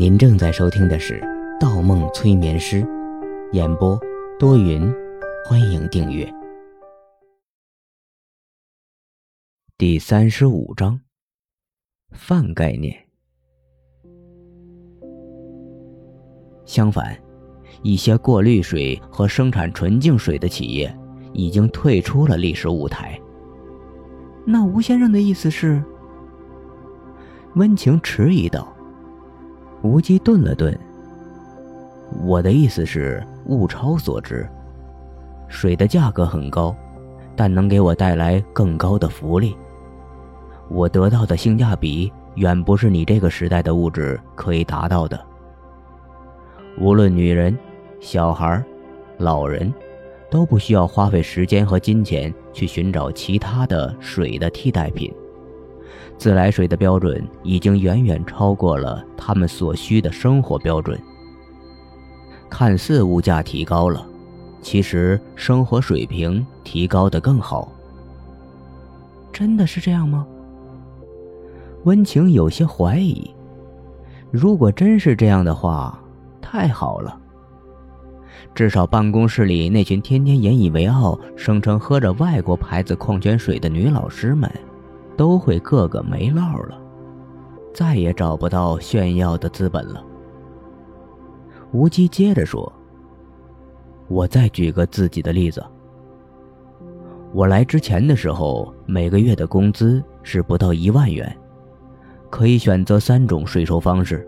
您正在收听的是《盗梦催眠师》，演播多云，欢迎订阅。第三十五章，泛概念。相反，一些过滤水和生产纯净水的企业已经退出了历史舞台。那吴先生的意思是？温情迟疑道。吴基顿了顿。我的意思是物超所值，水的价格很高，但能给我带来更高的福利。我得到的性价比远不是你这个时代的物质可以达到的。无论女人、小孩、老人，都不需要花费时间和金钱去寻找其他的水的替代品。自来水的标准已经远远超过了他们所需的生活标准。看似物价提高了，其实生活水平提高的更好。真的是这样吗？温情有些怀疑。如果真是这样的话，太好了。至少办公室里那群天天引以为傲、声称喝着外国牌子矿泉水的女老师们。都会个个没落了，再也找不到炫耀的资本了。吴基接着说：“我再举个自己的例子。我来之前的时候，每个月的工资是不到一万元，可以选择三种税收方式。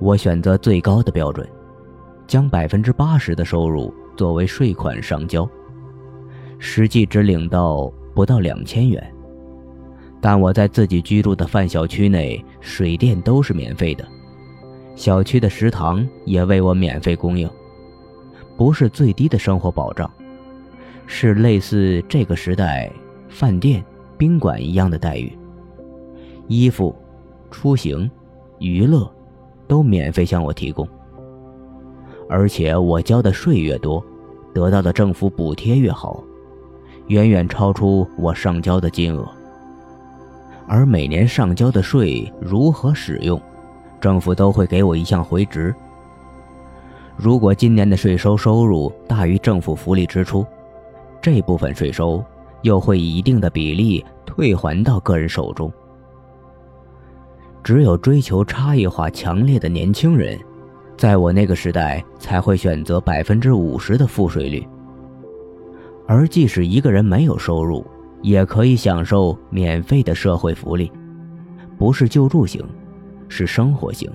我选择最高的标准，将百分之八十的收入作为税款上交，实际只领到不到两千元。”但我在自己居住的范小区内，水电都是免费的，小区的食堂也为我免费供应，不是最低的生活保障，是类似这个时代饭店、宾馆一样的待遇。衣服、出行、娱乐，都免费向我提供，而且我交的税越多，得到的政府补贴越好，远远超出我上交的金额。而每年上交的税如何使用，政府都会给我一项回执。如果今年的税收收入大于政府福利支出，这部分税收又会以一定的比例退还到个人手中。只有追求差异化强烈的年轻人，在我那个时代才会选择百分之五十的赋税率。而即使一个人没有收入，也可以享受免费的社会福利，不是救助型，是生活型。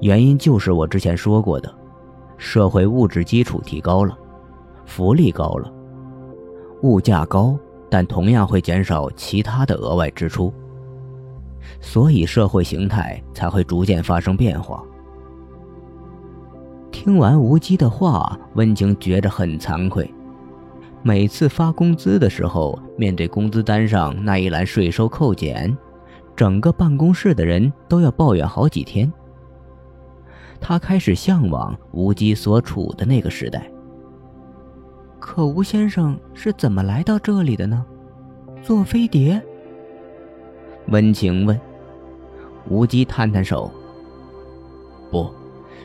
原因就是我之前说过的，社会物质基础提高了，福利高了，物价高，但同样会减少其他的额外支出，所以社会形态才会逐渐发生变化。听完无忌的话，温情觉着很惭愧。每次发工资的时候，面对工资单上那一栏税收扣减，整个办公室的人都要抱怨好几天。他开始向往吴基所处的那个时代。可吴先生是怎么来到这里的呢？坐飞碟？温情问。吴基摊摊手：“不，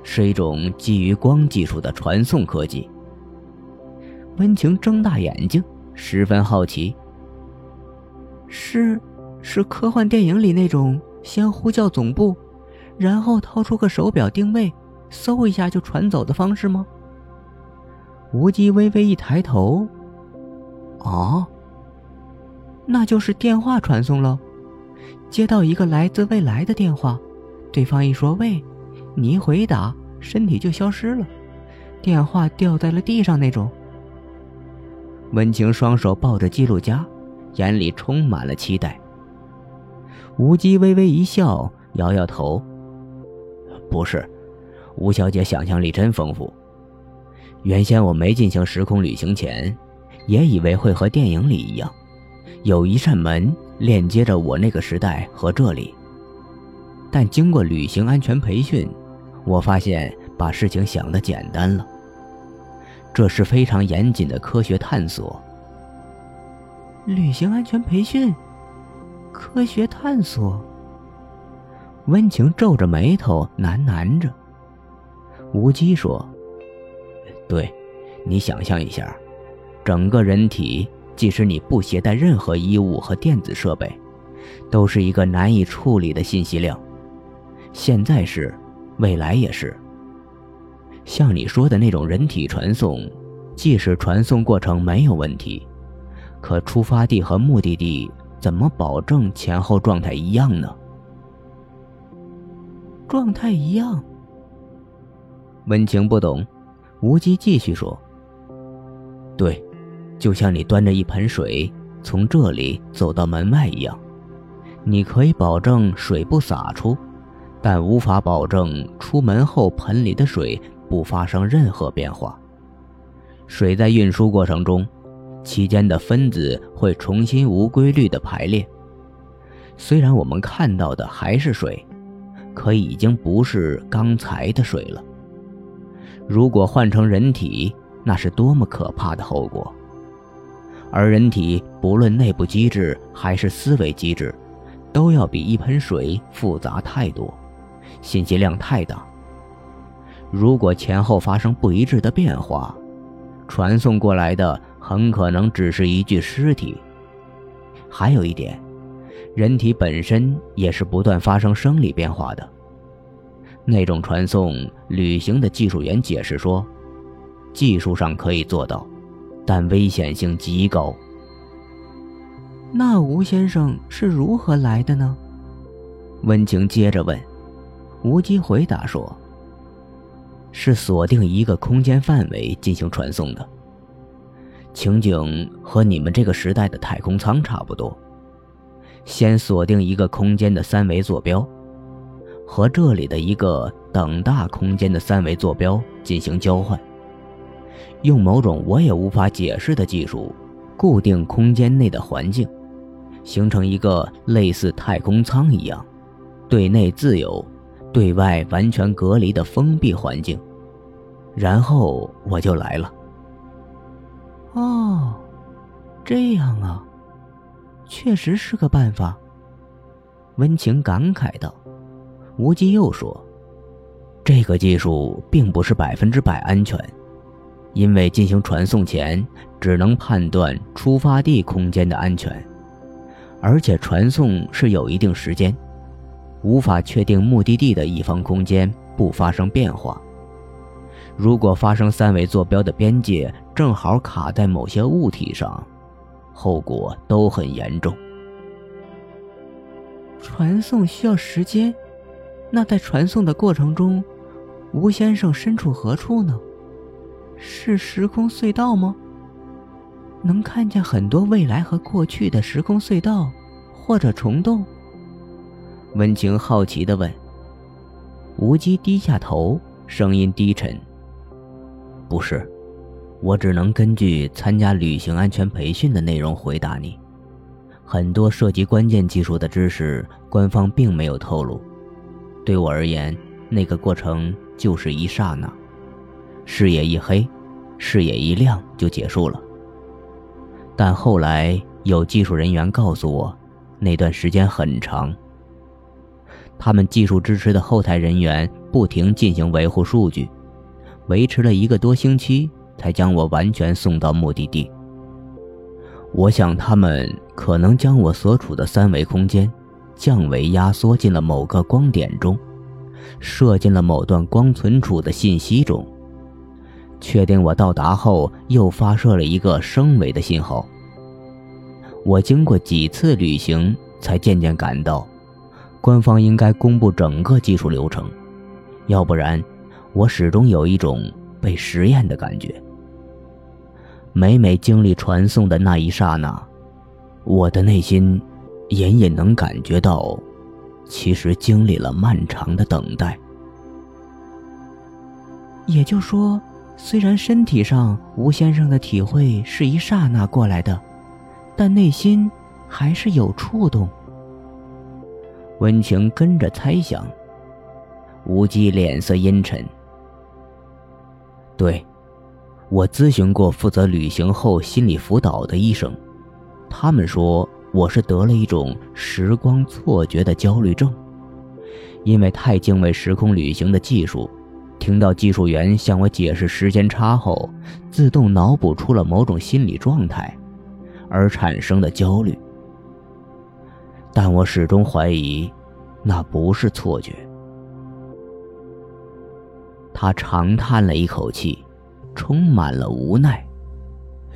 是一种基于光技术的传送科技。”温情睁大眼睛，十分好奇。是，是科幻电影里那种先呼叫总部，然后掏出个手表定位，嗖一下就传走的方式吗？无极微微一抬头，哦，那就是电话传送喽。接到一个来自未来的电话，对方一说“喂”，你一回答，身体就消失了，电话掉在了地上那种。温情双手抱着记录夹，眼里充满了期待。吴基微微一笑，摇摇头：“不是，吴小姐想象力真丰富。原先我没进行时空旅行前，也以为会和电影里一样，有一扇门链接着我那个时代和这里。但经过旅行安全培训，我发现把事情想得简单了。”这是非常严谨的科学探索。旅行安全培训，科学探索。温情皱着眉头喃喃着。无机说：“对，你想象一下，整个人体，即使你不携带任何衣物和电子设备，都是一个难以处理的信息量。现在是，未来也是。像你说的那种人体传送，即使传送过程没有问题，可出发地和目的地怎么保证前后状态一样呢？”状态一样。温情不懂，无忌继续说：“对，就像你端着一盆水从这里走到门外一样，你可以保证水不洒出，但无法保证出门后盆里的水不发生任何变化。水在运输过程中，期间的分子会重新无规律的排列。虽然我们看到的还是水。”可已经不是刚才的水了。如果换成人体，那是多么可怕的后果！而人体不论内部机制还是思维机制，都要比一盆水复杂太多，信息量太大。如果前后发生不一致的变化，传送过来的很可能只是一具尸体。还有一点。人体本身也是不断发生生理变化的。那种传送旅行的技术员解释说，技术上可以做到，但危险性极高。那吴先生是如何来的呢？温情接着问。吴基回答说：“是锁定一个空间范围进行传送的。情景和你们这个时代的太空舱差不多。”先锁定一个空间的三维坐标，和这里的一个等大空间的三维坐标进行交换，用某种我也无法解释的技术固定空间内的环境，形成一个类似太空舱一样，对内自由、对外完全隔离的封闭环境。然后我就来了。哦，这样啊。确实是个办法，温情感慨道。无忌又说：“这个技术并不是百分之百安全，因为进行传送前只能判断出发地空间的安全，而且传送是有一定时间，无法确定目的地的一方空间不发生变化。如果发生三维坐标的边界正好卡在某些物体上。”后果都很严重。传送需要时间，那在传送的过程中，吴先生身处何处呢？是时空隧道吗？能看见很多未来和过去的时空隧道，或者虫洞？温情好奇地问。吴基低下头，声音低沉：“不是。”我只能根据参加旅行安全培训的内容回答你。很多涉及关键技术的知识，官方并没有透露。对我而言，那个过程就是一刹那，视野一黑，视野一亮就结束了。但后来有技术人员告诉我，那段时间很长。他们技术支持的后台人员不停进行维护数据，维持了一个多星期。才将我完全送到目的地。我想，他们可能将我所处的三维空间降维压缩进了某个光点中，射进了某段光存储的信息中。确定我到达后，又发射了一个升维的信号。我经过几次旅行，才渐渐感到，官方应该公布整个技术流程，要不然，我始终有一种被实验的感觉。每每经历传送的那一刹那，我的内心隐隐能感觉到，其实经历了漫长的等待。也就说，虽然身体上吴先生的体会是一刹那过来的，但内心还是有触动。温情跟着猜想，无忌脸色阴沉。对。我咨询过负责旅行后心理辅导的医生，他们说我是得了一种时光错觉的焦虑症，因为太敬畏时空旅行的技术，听到技术员向我解释时间差后，自动脑补出了某种心理状态，而产生的焦虑。但我始终怀疑，那不是错觉。他长叹了一口气，充满了无奈。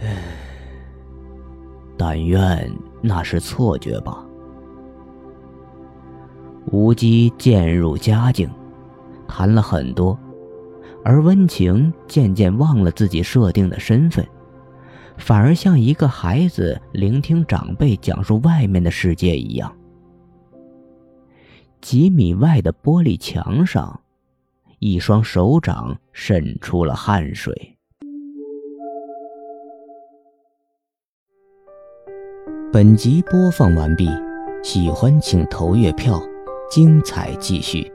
唉，但愿那是错觉吧。无机渐入佳境，谈了很多，而温情渐渐忘了自己设定的身份，反而像一个孩子聆听长辈讲述外面的世界一样。几米外的玻璃墙上，一双手掌渗出了汗水。本集播放完毕，喜欢请投月票。精彩继续。